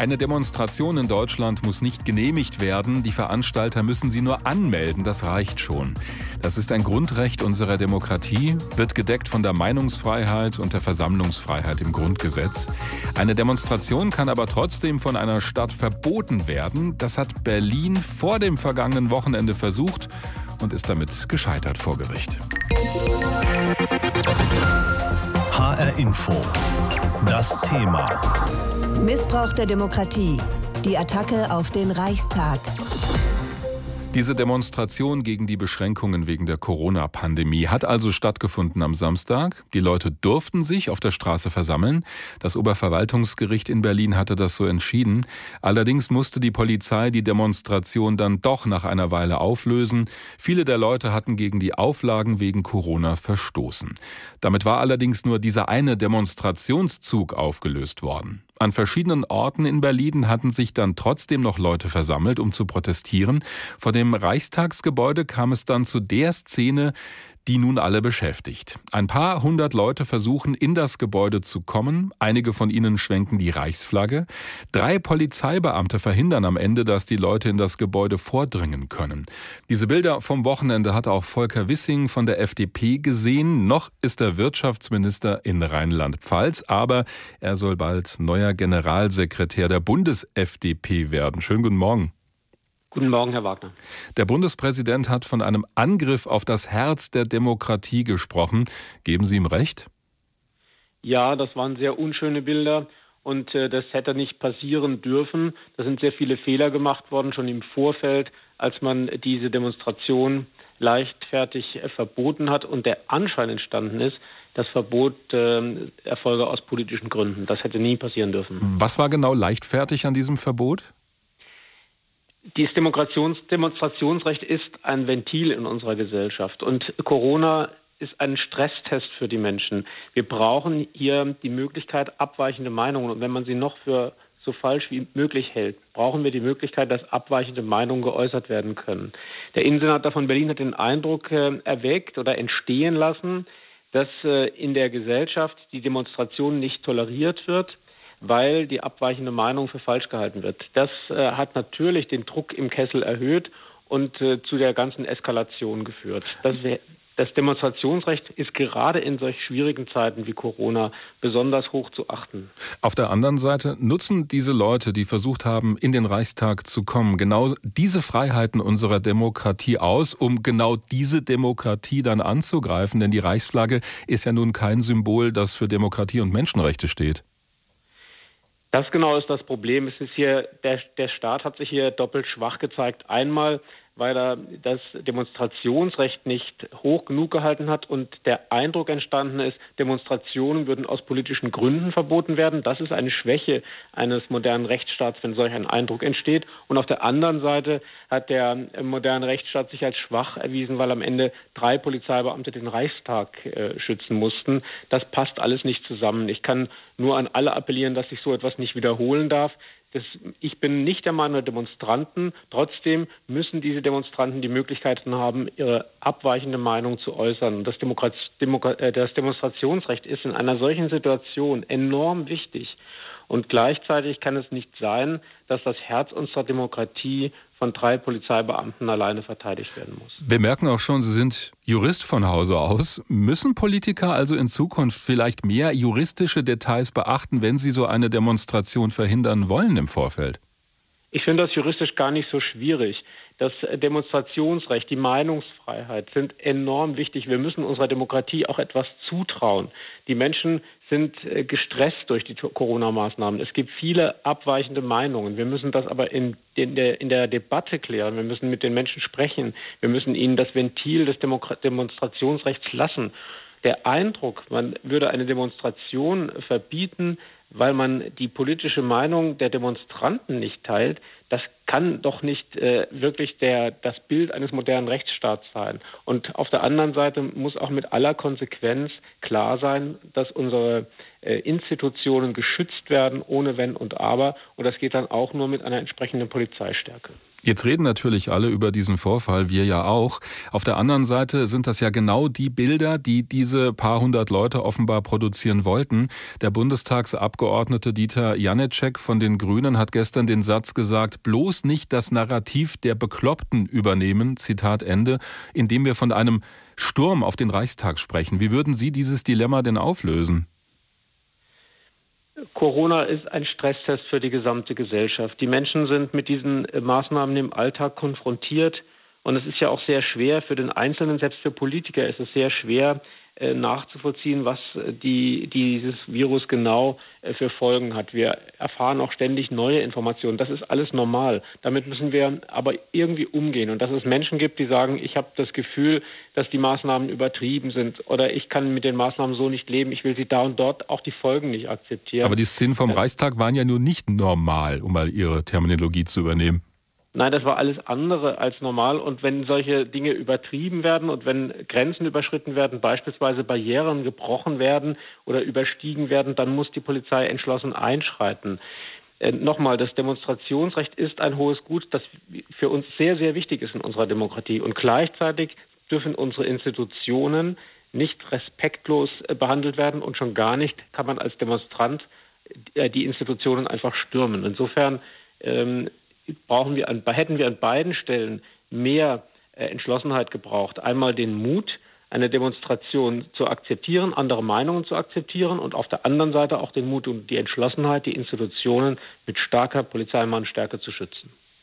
Eine Demonstration in Deutschland muss nicht genehmigt werden, die Veranstalter müssen sie nur anmelden, das reicht schon. Das ist ein Grundrecht unserer Demokratie, wird gedeckt von der Meinungsfreiheit und der Versammlungsfreiheit im Grundgesetz. Eine Demonstration kann aber trotzdem von einer Stadt verboten werden. Das hat Berlin vor dem vergangenen Wochenende versucht und ist damit gescheitert vor Gericht. HR Info. Das Thema. Missbrauch der Demokratie. Die Attacke auf den Reichstag. Diese Demonstration gegen die Beschränkungen wegen der Corona-Pandemie hat also stattgefunden am Samstag. Die Leute durften sich auf der Straße versammeln. Das Oberverwaltungsgericht in Berlin hatte das so entschieden. Allerdings musste die Polizei die Demonstration dann doch nach einer Weile auflösen. Viele der Leute hatten gegen die Auflagen wegen Corona verstoßen. Damit war allerdings nur dieser eine Demonstrationszug aufgelöst worden. An verschiedenen Orten in Berlin hatten sich dann trotzdem noch Leute versammelt, um zu protestieren. Vor dem Reichstagsgebäude kam es dann zu der Szene, die nun alle beschäftigt. Ein paar hundert Leute versuchen, in das Gebäude zu kommen. Einige von ihnen schwenken die Reichsflagge. Drei Polizeibeamte verhindern am Ende, dass die Leute in das Gebäude vordringen können. Diese Bilder vom Wochenende hat auch Volker Wissing von der FDP gesehen. Noch ist er Wirtschaftsminister in Rheinland-Pfalz, aber er soll bald neuer Generalsekretär der Bundes-FDP werden. Schönen guten Morgen. Guten Morgen, Herr Wagner. Der Bundespräsident hat von einem Angriff auf das Herz der Demokratie gesprochen. Geben Sie ihm recht? Ja, das waren sehr unschöne Bilder und äh, das hätte nicht passieren dürfen. Da sind sehr viele Fehler gemacht worden, schon im Vorfeld, als man diese Demonstration leichtfertig äh, verboten hat und der Anschein entstanden ist, das Verbot äh, erfolge aus politischen Gründen. Das hätte nie passieren dürfen. Was war genau leichtfertig an diesem Verbot? Das Demonstrationsrecht ist ein Ventil in unserer Gesellschaft und Corona ist ein Stresstest für die Menschen. Wir brauchen hier die Möglichkeit, abweichende Meinungen, und wenn man sie noch für so falsch wie möglich hält, brauchen wir die Möglichkeit, dass abweichende Meinungen geäußert werden können. Der Innensenator von Berlin hat den Eindruck äh, erweckt oder entstehen lassen, dass äh, in der Gesellschaft die Demonstration nicht toleriert wird weil die abweichende Meinung für falsch gehalten wird. Das äh, hat natürlich den Druck im Kessel erhöht und äh, zu der ganzen Eskalation geführt. Das, das Demonstrationsrecht ist gerade in solch schwierigen Zeiten wie Corona besonders hoch zu achten. Auf der anderen Seite nutzen diese Leute, die versucht haben, in den Reichstag zu kommen, genau diese Freiheiten unserer Demokratie aus, um genau diese Demokratie dann anzugreifen. Denn die Reichsflagge ist ja nun kein Symbol, das für Demokratie und Menschenrechte steht. Das genau ist das Problem. Es ist hier, der, der Staat hat sich hier doppelt schwach gezeigt. Einmal weil er das Demonstrationsrecht nicht hoch genug gehalten hat und der Eindruck entstanden ist, Demonstrationen würden aus politischen Gründen verboten werden. Das ist eine Schwäche eines modernen Rechtsstaats, wenn solch ein Eindruck entsteht. Und auf der anderen Seite hat der moderne Rechtsstaat sich als schwach erwiesen, weil am Ende drei Polizeibeamte den Reichstag äh, schützen mussten. Das passt alles nicht zusammen. Ich kann nur an alle appellieren, dass sich so etwas nicht wiederholen darf. Das, ich bin nicht der Meinung der Demonstranten. Trotzdem müssen diese Demonstranten die Möglichkeiten haben, ihre abweichende Meinung zu äußern. Das, Demokrat, Demokrat, äh, das Demonstrationsrecht ist in einer solchen Situation enorm wichtig. Und gleichzeitig kann es nicht sein, dass das Herz unserer Demokratie von drei Polizeibeamten alleine verteidigt werden muss. Wir merken auch schon, Sie sind Jurist von Hause aus. Müssen Politiker also in Zukunft vielleicht mehr juristische Details beachten, wenn sie so eine Demonstration verhindern wollen im Vorfeld? Ich finde das juristisch gar nicht so schwierig. Das Demonstrationsrecht, die Meinungsfreiheit sind enorm wichtig. Wir müssen unserer Demokratie auch etwas zutrauen. Die Menschen sind äh, gestresst durch die Corona-Maßnahmen. Es gibt viele abweichende Meinungen. Wir müssen das aber in, in, der, in der Debatte klären. Wir müssen mit den Menschen sprechen. Wir müssen ihnen das Ventil des Demokra Demonstrationsrechts lassen. Der Eindruck, man würde eine Demonstration verbieten, weil man die politische Meinung der Demonstranten nicht teilt, das kann doch nicht äh, wirklich der, das Bild eines modernen Rechtsstaats sein. Und auf der anderen Seite muss auch mit aller Konsequenz klar sein, dass unsere äh, Institutionen geschützt werden, ohne Wenn und Aber. Und das geht dann auch nur mit einer entsprechenden Polizeistärke. Jetzt reden natürlich alle über diesen Vorfall, wir ja auch. Auf der anderen Seite sind das ja genau die Bilder, die diese paar hundert Leute offenbar produzieren wollten. Der Bundestagsabgeordnete Dieter Janecek von den Grünen hat gestern den Satz gesagt, bloß nicht das Narrativ der Bekloppten übernehmen, Zitat Ende, indem wir von einem Sturm auf den Reichstag sprechen. Wie würden Sie dieses Dilemma denn auflösen? Corona ist ein Stresstest für die gesamte Gesellschaft. Die Menschen sind mit diesen äh, Maßnahmen im Alltag konfrontiert. Und es ist ja auch sehr schwer für den Einzelnen, selbst für Politiker ist es sehr schwer, nachzuvollziehen, was äh, die, dieses Virus genau äh, für Folgen hat. Wir erfahren auch ständig neue Informationen. Das ist alles normal. Damit müssen wir aber irgendwie umgehen. Und dass es Menschen gibt, die sagen, ich habe das Gefühl, dass die Maßnahmen übertrieben sind oder ich kann mit den Maßnahmen so nicht leben, ich will sie da und dort auch die Folgen nicht akzeptieren. Aber die Szenen vom Reichstag waren ja nur nicht normal, um mal Ihre Terminologie zu übernehmen. Nein, das war alles andere als normal. Und wenn solche Dinge übertrieben werden und wenn Grenzen überschritten werden, beispielsweise Barrieren gebrochen werden oder überstiegen werden, dann muss die Polizei entschlossen einschreiten. Äh, Nochmal, das Demonstrationsrecht ist ein hohes Gut, das für uns sehr, sehr wichtig ist in unserer Demokratie. Und gleichzeitig dürfen unsere Institutionen nicht respektlos äh, behandelt werden und schon gar nicht kann man als Demonstrant äh, die Institutionen einfach stürmen. Insofern ähm, brauchen wir an, hätten wir an beiden Stellen mehr äh, Entschlossenheit gebraucht. Einmal den Mut, eine Demonstration zu akzeptieren, andere Meinungen zu akzeptieren und auf der anderen Seite auch den Mut und die Entschlossenheit, die Institutionen mit starker Polizeimannstärke zu schützen.